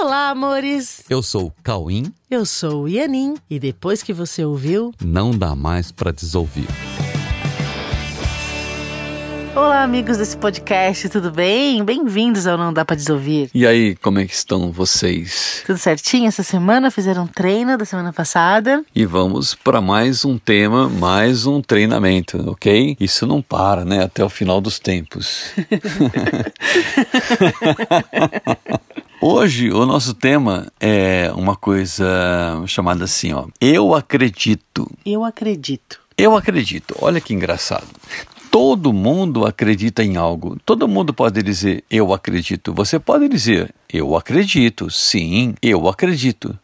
Olá, amores! Eu sou o Cauim. Eu sou o Ianin e depois que você ouviu, não dá mais para desouvir. Olá, amigos desse podcast, tudo bem? Bem-vindos ao Não Dá Pra Desouvir. E aí, como é que estão vocês? Tudo certinho essa semana? Fizeram um treino da semana passada? E vamos para mais um tema, mais um treinamento, ok? Isso não para, né? Até o final dos tempos. Hoje o nosso tema é uma coisa chamada assim, ó. Eu acredito. Eu acredito. Eu acredito. Olha que engraçado. Todo mundo acredita em algo. Todo mundo pode dizer eu acredito. Você pode dizer eu acredito. Sim, eu acredito.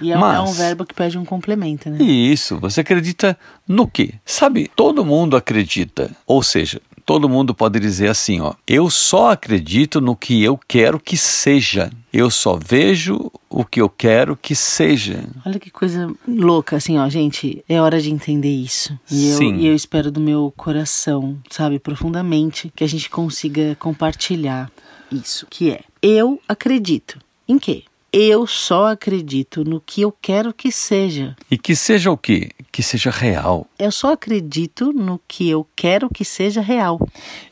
E é, Mas, é um verbo que pede um complemento, né? Isso. Você acredita no quê? Sabe, todo mundo acredita. Ou seja, todo mundo pode dizer assim, ó, eu só acredito no que eu quero que seja. Eu só vejo o que eu quero que seja. Olha que coisa louca, assim, ó, gente, é hora de entender isso. E eu, Sim. E eu espero do meu coração, sabe, profundamente, que a gente consiga compartilhar isso, que é, eu acredito. Em quê? Eu só acredito no que eu quero que seja. E que seja o quê? Que seja real. Eu só acredito no que eu quero que seja real.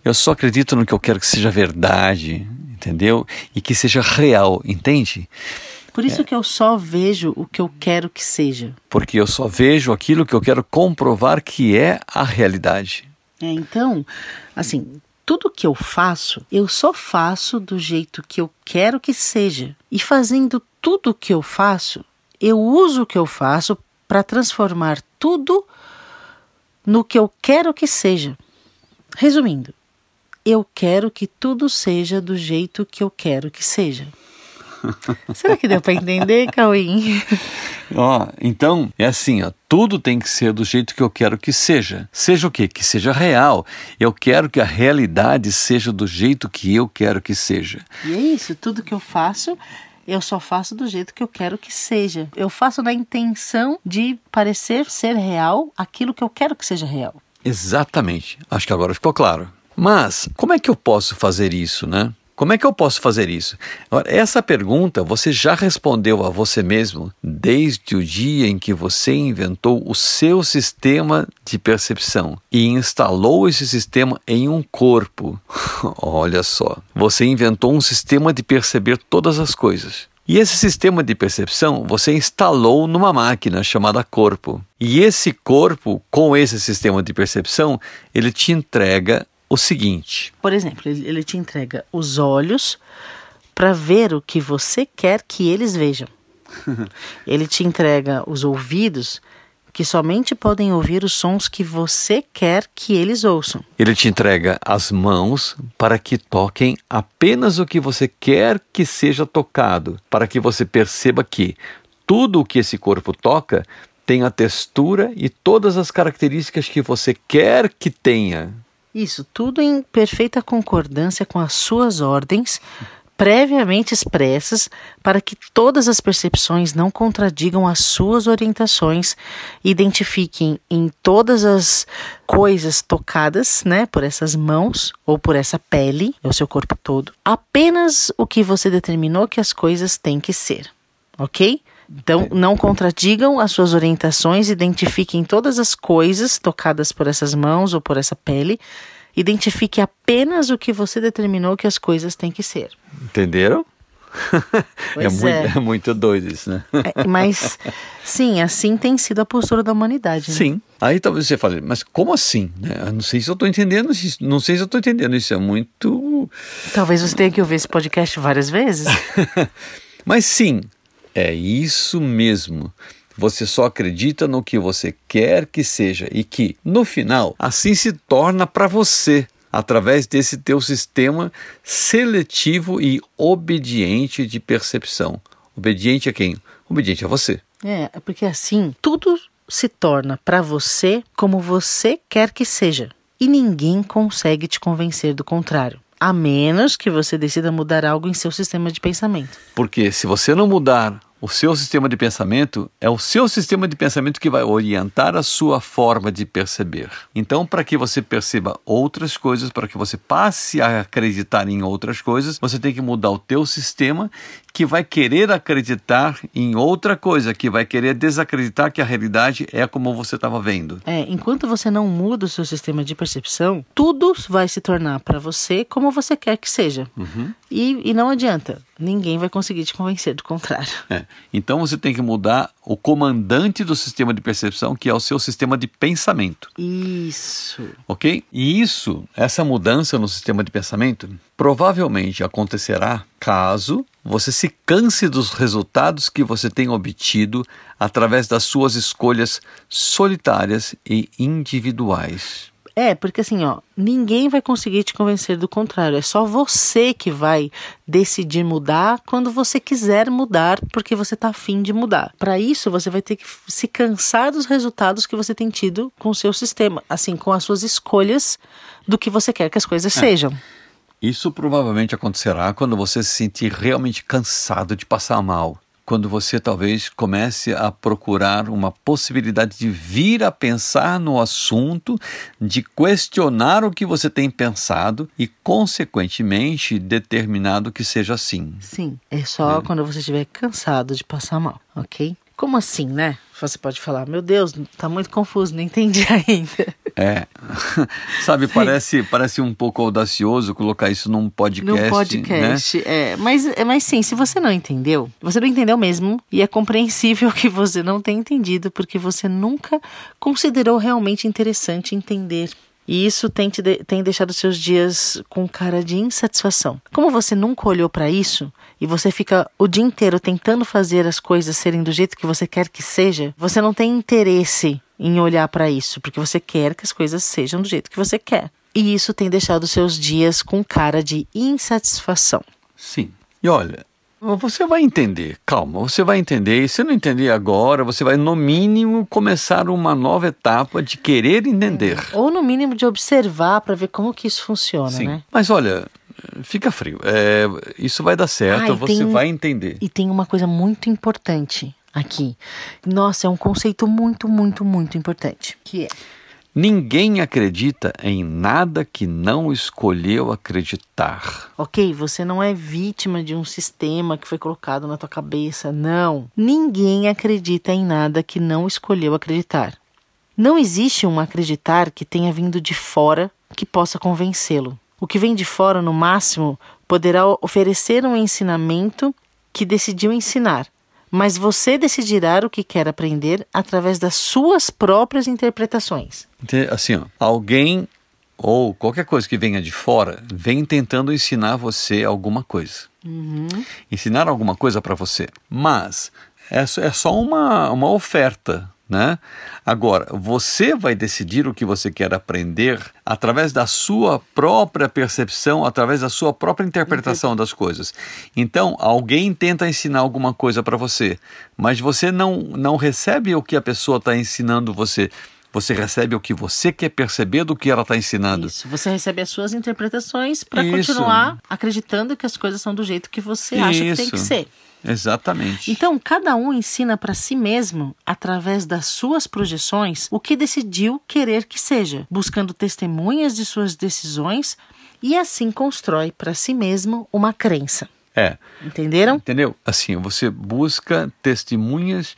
Eu só acredito no que eu quero que seja verdade, entendeu? E que seja real, entende? Por isso é. que eu só vejo o que eu quero que seja. Porque eu só vejo aquilo que eu quero comprovar que é a realidade. É, então, assim, tudo que eu faço, eu só faço do jeito que eu quero que seja. E fazendo tudo o que eu faço, eu uso o que eu faço para transformar tudo no que eu quero que seja. Resumindo, eu quero que tudo seja do jeito que eu quero que seja. Será que deu para entender, Cauim? Ó, então é assim, ó, tudo tem que ser do jeito que eu quero que seja. Seja o quê? Que seja real. Eu quero que a realidade seja do jeito que eu quero que seja. E é isso, tudo que eu faço eu só faço do jeito que eu quero que seja. Eu faço na intenção de parecer ser real aquilo que eu quero que seja real. Exatamente. Acho que agora ficou claro. Mas como é que eu posso fazer isso, né? Como é que eu posso fazer isso? Agora, essa pergunta você já respondeu a você mesmo desde o dia em que você inventou o seu sistema de percepção e instalou esse sistema em um corpo. Olha só, você inventou um sistema de perceber todas as coisas. E esse sistema de percepção você instalou numa máquina chamada corpo. E esse corpo, com esse sistema de percepção, ele te entrega o seguinte: por exemplo, ele, te entrega os olhos para ver o que você quer que eles vejam. ele te entrega os ouvidos que somente podem ouvir os sons que você quer que eles ouçam. Ele te entrega as mãos para que toquem apenas o que você quer que seja tocado, para que você perceba que tudo o que esse corpo toca tem a textura e todas as características que você quer que tenha. Isso, tudo em perfeita concordância com as suas ordens, previamente expressas, para que todas as percepções não contradigam as suas orientações, identifiquem em todas as coisas tocadas, né, por essas mãos ou por essa pele, é o seu corpo todo, apenas o que você determinou que as coisas têm que ser, ok? Então, não contradigam as suas orientações, identifiquem todas as coisas tocadas por essas mãos ou por essa pele. Identifique apenas o que você determinou que as coisas têm que ser. Entenderam? É muito, é. é. muito doido isso, né? É, mas, sim, assim tem sido a postura da humanidade. Né? Sim. Aí talvez você fale, mas como assim? Eu não sei se eu estou entendendo isso. Não sei se eu estou entendendo. Isso é muito. Talvez você tenha que ouvir esse podcast várias vezes. mas sim, é isso mesmo. Você só acredita no que você quer que seja e que, no final, assim se torna para você, através desse teu sistema seletivo e obediente de percepção. Obediente a quem? Obediente a você. É, porque assim, tudo se torna para você como você quer que seja. E ninguém consegue te convencer do contrário a menos que você decida mudar algo em seu sistema de pensamento. Porque se você não mudar o seu sistema de pensamento, é o seu sistema de pensamento que vai orientar a sua forma de perceber. Então, para que você perceba outras coisas, para que você passe a acreditar em outras coisas, você tem que mudar o teu sistema, que vai querer acreditar em outra coisa, que vai querer desacreditar que a realidade é como você estava vendo. É, enquanto você não muda o seu sistema de percepção, tudo vai se tornar para você como você quer que seja. Uhum. E, e não adianta, ninguém vai conseguir te convencer do contrário. É. Então você tem que mudar o comandante do sistema de percepção, que é o seu sistema de pensamento. Isso. Ok? E isso, essa mudança no sistema de pensamento, provavelmente acontecerá caso você se canse dos resultados que você tem obtido através das suas escolhas solitárias e individuais. É, porque assim, ó, ninguém vai conseguir te convencer do contrário. É só você que vai decidir mudar quando você quiser mudar, porque você tá afim de mudar. Para isso, você vai ter que se cansar dos resultados que você tem tido com o seu sistema, assim, com as suas escolhas do que você quer que as coisas é. sejam. Isso provavelmente acontecerá quando você se sentir realmente cansado de passar mal quando você talvez comece a procurar uma possibilidade de vir a pensar no assunto, de questionar o que você tem pensado e, consequentemente, determinado que seja assim. Sim, é só é. quando você estiver cansado de passar mal, ok? Como assim, né? Você pode falar, meu Deus, tá muito confuso, não entendi ainda. É, sabe, parece, parece um pouco audacioso colocar isso num podcast. Num podcast, né? é. Mas, é, mas sim, se você não entendeu, você não entendeu mesmo, e é compreensível que você não tenha entendido, porque você nunca considerou realmente interessante entender e isso tem, te de, tem deixado seus dias com cara de insatisfação. Como você nunca olhou para isso e você fica o dia inteiro tentando fazer as coisas serem do jeito que você quer que seja, você não tem interesse em olhar para isso, porque você quer que as coisas sejam do jeito que você quer. E isso tem deixado seus dias com cara de insatisfação. Sim. E olha, você vai entender, calma, você vai entender. E se não entender agora, você vai, no mínimo, começar uma nova etapa de querer entender. É. Ou, no mínimo, de observar para ver como que isso funciona, Sim. né? Mas olha, fica frio. É, isso vai dar certo, ah, você tem, vai entender. E tem uma coisa muito importante aqui. Nossa, é um conceito muito, muito, muito importante. Que é Ninguém acredita em nada que não escolheu acreditar. Ok, você não é vítima de um sistema que foi colocado na tua cabeça. Não. Ninguém acredita em nada que não escolheu acreditar. Não existe um acreditar que tenha vindo de fora que possa convencê-lo. O que vem de fora, no máximo, poderá oferecer um ensinamento que decidiu ensinar, mas você decidirá o que quer aprender através das suas próprias interpretações. Assim, ó, alguém ou qualquer coisa que venha de fora vem tentando ensinar você alguma coisa. Uhum. Ensinar alguma coisa para você. Mas é, é só uma, uma oferta né? Agora, você vai decidir o que você quer aprender através da sua própria percepção, através da sua própria interpretação das coisas. Então, alguém tenta ensinar alguma coisa para você, mas você não, não recebe o que a pessoa está ensinando você. Você recebe o que você quer perceber do que ela está ensinando. Isso. Você recebe as suas interpretações para continuar acreditando que as coisas são do jeito que você Isso. acha que tem que ser. Exatamente. Então, cada um ensina para si mesmo, através das suas projeções, o que decidiu querer que seja, buscando testemunhas de suas decisões e assim constrói para si mesmo uma crença. É. Entenderam? Entendeu? Assim, você busca testemunhas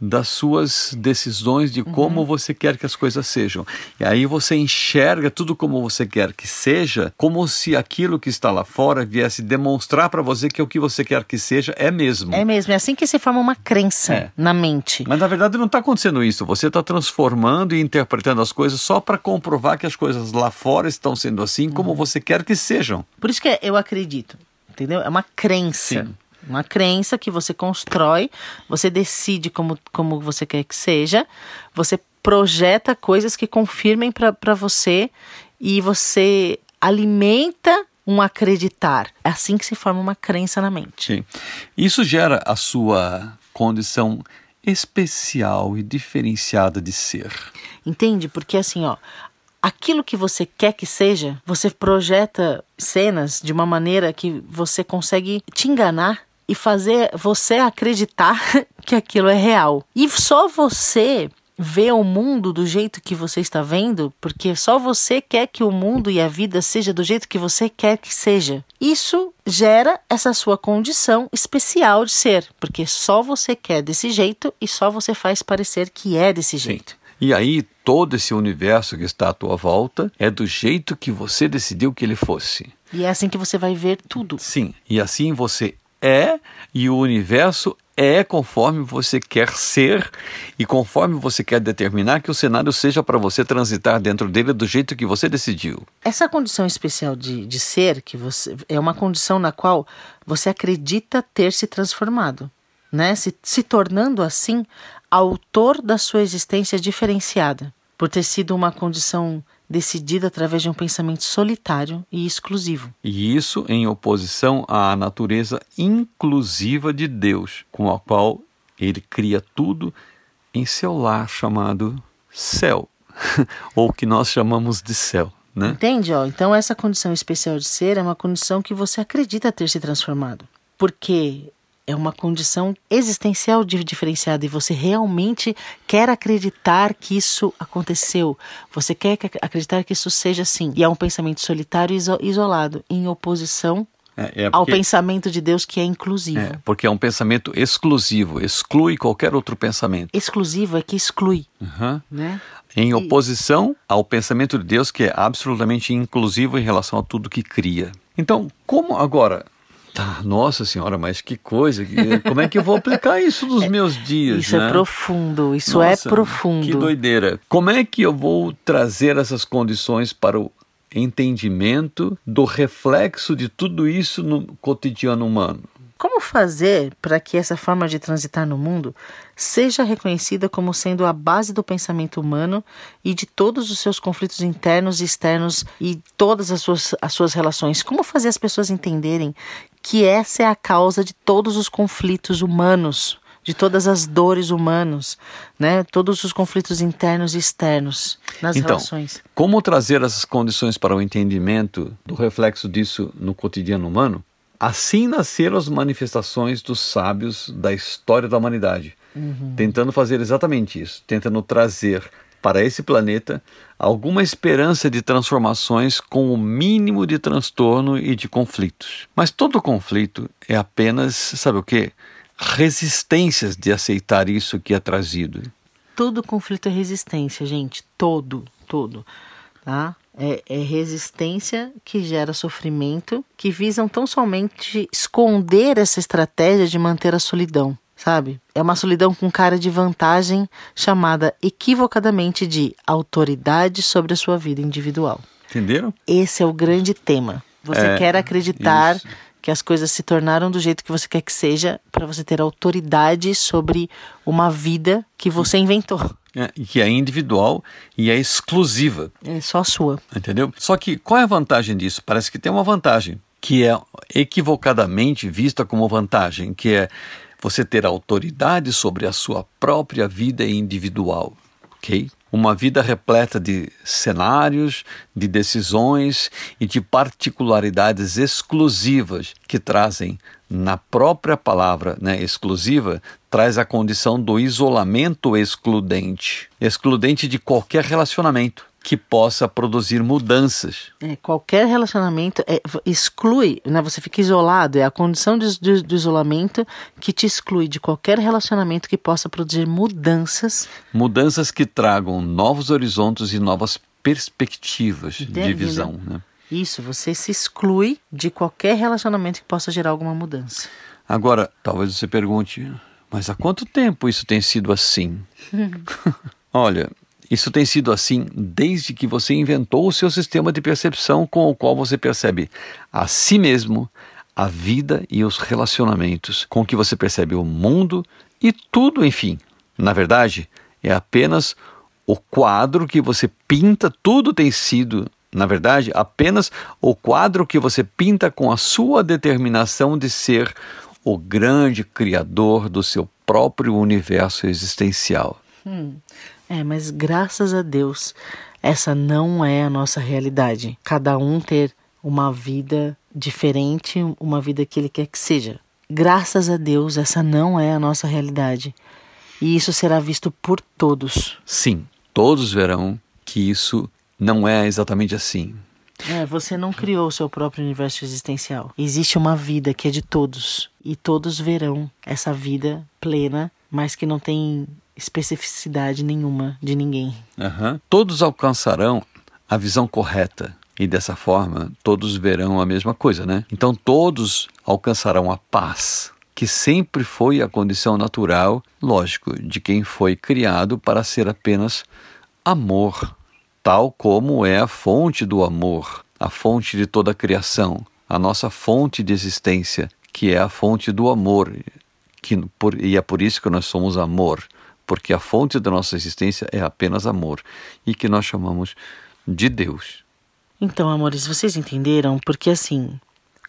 das suas decisões de como uhum. você quer que as coisas sejam. E aí você enxerga tudo como você quer que seja, como se aquilo que está lá fora viesse demonstrar para você que o que você quer que seja é mesmo. É mesmo, é assim que se forma uma crença é. na mente. Mas na verdade não está acontecendo isso. Você está transformando e interpretando as coisas só para comprovar que as coisas lá fora estão sendo assim como uhum. você quer que sejam. Por isso que eu acredito, entendeu? É uma crença. Sim. Uma crença que você constrói, você decide como, como você quer que seja, você projeta coisas que confirmem para você e você alimenta um acreditar. É assim que se forma uma crença na mente. Sim. Isso gera a sua condição especial e diferenciada de ser. Entende? Porque assim, ó, aquilo que você quer que seja, você projeta cenas de uma maneira que você consegue te enganar e fazer você acreditar que aquilo é real. E só você vê o mundo do jeito que você está vendo, porque só você quer que o mundo e a vida seja do jeito que você quer que seja. Isso gera essa sua condição especial de ser, porque só você quer desse jeito e só você faz parecer que é desse jeito. Sim. E aí todo esse universo que está à tua volta é do jeito que você decidiu que ele fosse. E é assim que você vai ver tudo. Sim, e assim você é e o universo é conforme você quer ser e conforme você quer determinar que o cenário seja para você transitar dentro dele do jeito que você decidiu. Essa condição especial de, de ser que você é uma condição na qual você acredita ter se transformado, né? Se, se tornando assim autor da sua existência diferenciada, por ter sido uma condição decidida através de um pensamento solitário e exclusivo. E isso em oposição à natureza inclusiva de Deus, com a qual ele cria tudo em seu lar chamado céu, ou que nós chamamos de céu. Né? Entende? Ó, então, essa condição especial de ser é uma condição que você acredita ter se transformado. Porque é uma condição existencial diferenciada e você realmente quer acreditar que isso aconteceu. Você quer acreditar que isso seja assim. E é um pensamento solitário e isolado, em oposição é, é porque, ao pensamento de Deus que é inclusivo. É, porque é um pensamento exclusivo, exclui qualquer outro pensamento. Exclusivo é que exclui. Uhum. Né? Em oposição ao pensamento de Deus que é absolutamente inclusivo em relação a tudo que cria. Então, como agora Tá, nossa senhora, mas que coisa! Como é que eu vou aplicar isso nos meus dias? Isso é né? é profundo, isso é nossa, é profundo. Que doideira! Como é que eu vou trazer essas condições para o entendimento do reflexo de tudo isso no cotidiano humano? Como fazer para que essa forma de transitar no mundo seja reconhecida como sendo a base do pensamento humano e de todos os seus conflitos internos e externos e todas as suas, as suas relações? Como fazer as pessoas entenderem que essa é a causa de todos os conflitos humanos? de todas as dores humanas, né? Todos os conflitos internos e externos nas então, relações. Como trazer essas condições para o entendimento do reflexo disso no cotidiano humano? Assim nasceram as manifestações dos sábios da história da humanidade, uhum. tentando fazer exatamente isso, tentando trazer para esse planeta alguma esperança de transformações com o mínimo de transtorno e de conflitos. Mas todo conflito é apenas, sabe o que? Resistências de aceitar isso que é trazido. Todo conflito é resistência, gente. Todo, todo. Tá? é, é resistência que gera sofrimento, que visam tão somente esconder essa estratégia de manter a solidão sabe? É uma solidão com cara de vantagem, chamada equivocadamente de autoridade sobre a sua vida individual. Entenderam? Esse é o grande tema. Você é, quer acreditar isso. que as coisas se tornaram do jeito que você quer que seja para você ter autoridade sobre uma vida que você inventou é, que é individual e é exclusiva. É só sua. Entendeu? Só que qual é a vantagem disso? Parece que tem uma vantagem, que é equivocadamente vista como vantagem, que é você ter autoridade sobre a sua própria vida individual, ok? Uma vida repleta de cenários, de decisões e de particularidades exclusivas que trazem na própria palavra né, exclusiva, traz a condição do isolamento excludente excludente de qualquer relacionamento que possa produzir mudanças. É, qualquer relacionamento é, exclui, né, você fica isolado, é a condição do, do, do, isolamento que te exclui de qualquer relacionamento que possa produzir mudanças. Mudanças que tragam novos horizontes e novas perspectivas de, de visão. Né? Isso, você se exclui de qualquer relacionamento que possa gerar alguma mudança. Agora, talvez você pergunte, mas há quanto tempo isso tem sido assim? Olha, isso tem sido assim desde que você inventou o seu sistema de percepção com o qual você percebe a si mesmo, a vida e os relacionamentos, com que você percebe o mundo e tudo, enfim. Na verdade, é apenas o quadro que você pinta, tudo tem sido na verdade, apenas o quadro que você pinta com a sua determinação de ser o grande criador do seu próprio universo existencial. Hum. É, mas graças a Deus, essa não é a nossa realidade. Cada um ter uma vida diferente, uma vida que ele quer que seja. Graças a Deus, essa não é a nossa realidade. E isso será visto por todos. Sim, todos verão que isso não é exatamente assim. É, você não criou o seu próprio universo existencial. Existe uma vida que é de todos. E todos verão essa vida plena, mas que não tem especificidade nenhuma de ninguém. Uhum. Todos alcançarão a visão correta. E dessa forma, todos verão a mesma coisa, né? Então, todos alcançarão a paz, que sempre foi a condição natural, lógico, de quem foi criado para ser apenas amor, tal como é a fonte do amor, a fonte de toda a criação, a nossa fonte de existência, que é a fonte do amor, que, por, e é por isso que nós somos amor, porque a fonte da nossa existência é apenas amor, e que nós chamamos de Deus. Então, amores, vocês entenderam? Porque assim,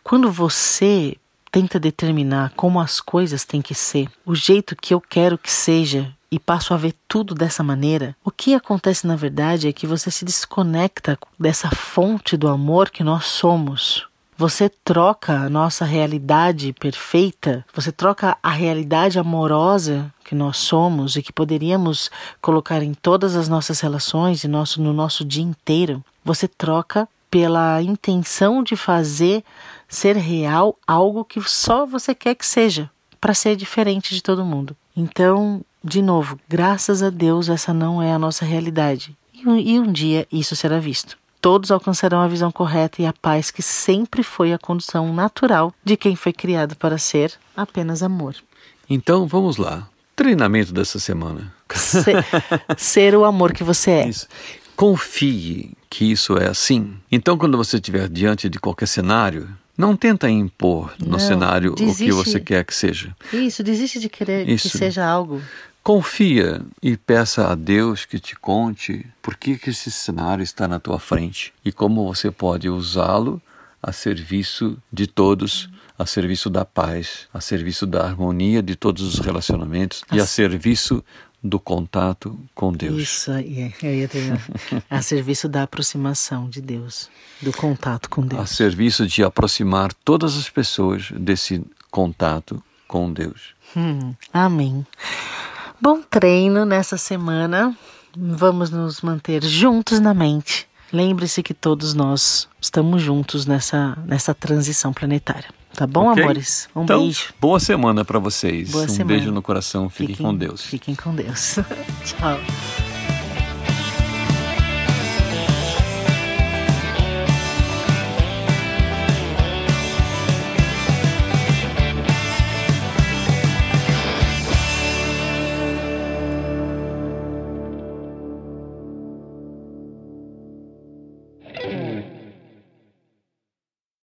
quando você tenta determinar como as coisas têm que ser, o jeito que eu quero que seja, e passo a ver tudo dessa maneira, o que acontece na verdade é que você se desconecta dessa fonte do amor que nós somos. Você troca a nossa realidade perfeita, você troca a realidade amorosa que nós somos e que poderíamos colocar em todas as nossas relações e nosso, no nosso dia inteiro. Você troca pela intenção de fazer ser real algo que só você quer que seja, para ser diferente de todo mundo. Então, de novo, graças a Deus, essa não é a nossa realidade. E um, e um dia isso será visto todos alcançarão a visão correta e a paz que sempre foi a condição natural de quem foi criado para ser apenas amor. Então vamos lá. Treinamento dessa semana. Ser, ser o amor que você é. Isso. Confie que isso é assim. Então, quando você estiver diante de qualquer cenário, não tenta impor no não, cenário desiste. o que você quer que seja. Isso, desiste de querer isso. que seja algo. Confia e peça a Deus que te conte por que, que esse cenário está na tua frente e como você pode usá-lo a serviço de todos, a serviço da paz, a serviço da harmonia de todos os relacionamentos e a serviço do contato com Deus. Isso aí, eu ia terminar. a serviço da aproximação de Deus, do contato com Deus. A serviço de aproximar todas as pessoas desse contato com Deus. Hum, amém. Bom treino nessa semana. Vamos nos manter juntos na mente. Lembre-se que todos nós estamos juntos nessa, nessa transição planetária. Tá bom, okay. amores? Um então, beijo. Boa semana para vocês. Boa um semana. beijo no coração. Fiquem, fiquem com Deus. Fiquem com Deus. Tchau.